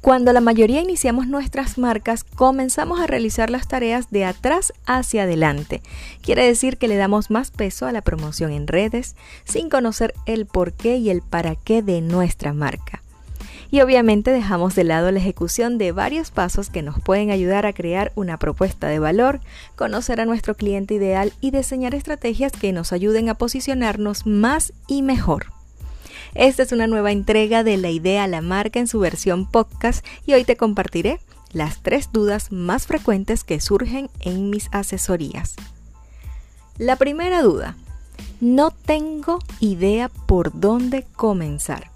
Cuando la mayoría iniciamos nuestras marcas, comenzamos a realizar las tareas de atrás hacia adelante. Quiere decir que le damos más peso a la promoción en redes sin conocer el porqué y el para qué de nuestra marca. Y obviamente dejamos de lado la ejecución de varios pasos que nos pueden ayudar a crear una propuesta de valor, conocer a nuestro cliente ideal y diseñar estrategias que nos ayuden a posicionarnos más y mejor. Esta es una nueva entrega de La idea a la marca en su versión podcast y hoy te compartiré las tres dudas más frecuentes que surgen en mis asesorías. La primera duda, no tengo idea por dónde comenzar.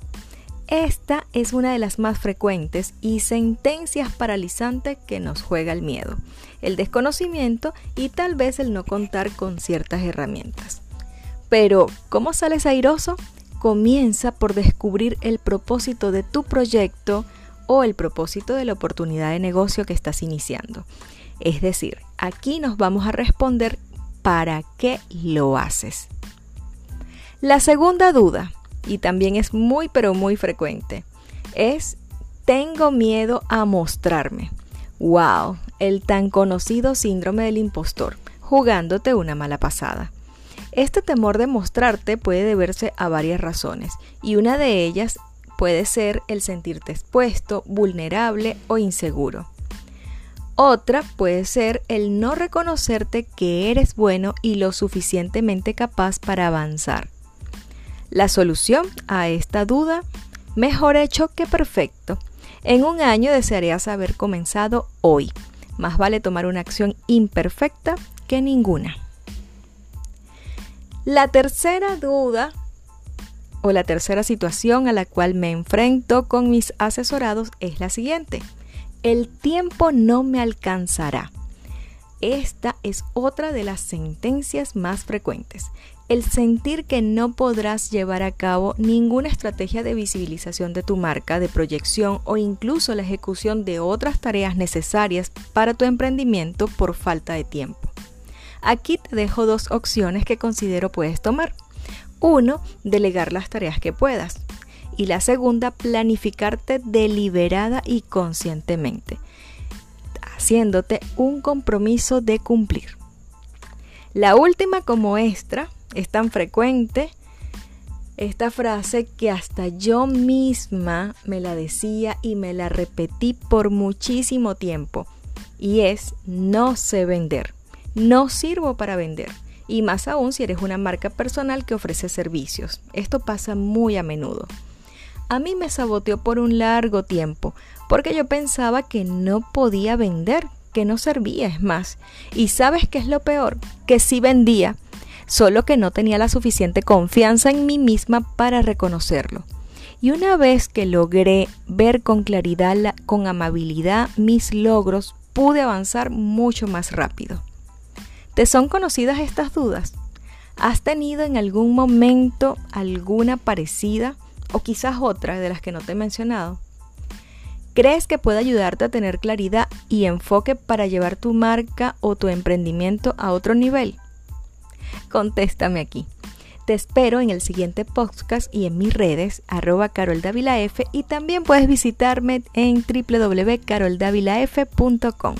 Esta es una de las más frecuentes y sentencias paralizantes que nos juega el miedo, el desconocimiento y tal vez el no contar con ciertas herramientas. Pero, ¿cómo sales airoso? Comienza por descubrir el propósito de tu proyecto o el propósito de la oportunidad de negocio que estás iniciando. Es decir, aquí nos vamos a responder para qué lo haces. La segunda duda, y también es muy pero muy frecuente, es tengo miedo a mostrarme. ¡Wow! El tan conocido síndrome del impostor, jugándote una mala pasada. Este temor de mostrarte puede deberse a varias razones y una de ellas puede ser el sentirte expuesto, vulnerable o inseguro. Otra puede ser el no reconocerte que eres bueno y lo suficientemente capaz para avanzar. La solución a esta duda, mejor hecho que perfecto. En un año desearías haber comenzado hoy. Más vale tomar una acción imperfecta que ninguna. La tercera duda o la tercera situación a la cual me enfrento con mis asesorados es la siguiente. El tiempo no me alcanzará. Esta es otra de las sentencias más frecuentes. El sentir que no podrás llevar a cabo ninguna estrategia de visibilización de tu marca, de proyección o incluso la ejecución de otras tareas necesarias para tu emprendimiento por falta de tiempo. Aquí te dejo dos opciones que considero puedes tomar. Uno, delegar las tareas que puedas. Y la segunda, planificarte deliberada y conscientemente, haciéndote un compromiso de cumplir. La última como extra es tan frecuente esta frase que hasta yo misma me la decía y me la repetí por muchísimo tiempo y es no sé vender no sirvo para vender. Y más aún si eres una marca personal que ofrece servicios. Esto pasa muy a menudo. A mí me saboteó por un largo tiempo, porque yo pensaba que no podía vender, que no servía, es más. Y sabes qué es lo peor? Que sí vendía, solo que no tenía la suficiente confianza en mí misma para reconocerlo. Y una vez que logré ver con claridad, con amabilidad mis logros, pude avanzar mucho más rápido. ¿Te son conocidas estas dudas? ¿Has tenido en algún momento alguna parecida o quizás otra de las que no te he mencionado? ¿Crees que puede ayudarte a tener claridad y enfoque para llevar tu marca o tu emprendimiento a otro nivel? Contéstame aquí. Te espero en el siguiente podcast y en mis redes, arroba caroldavilaf y también puedes visitarme en www.caroldavilaf.com.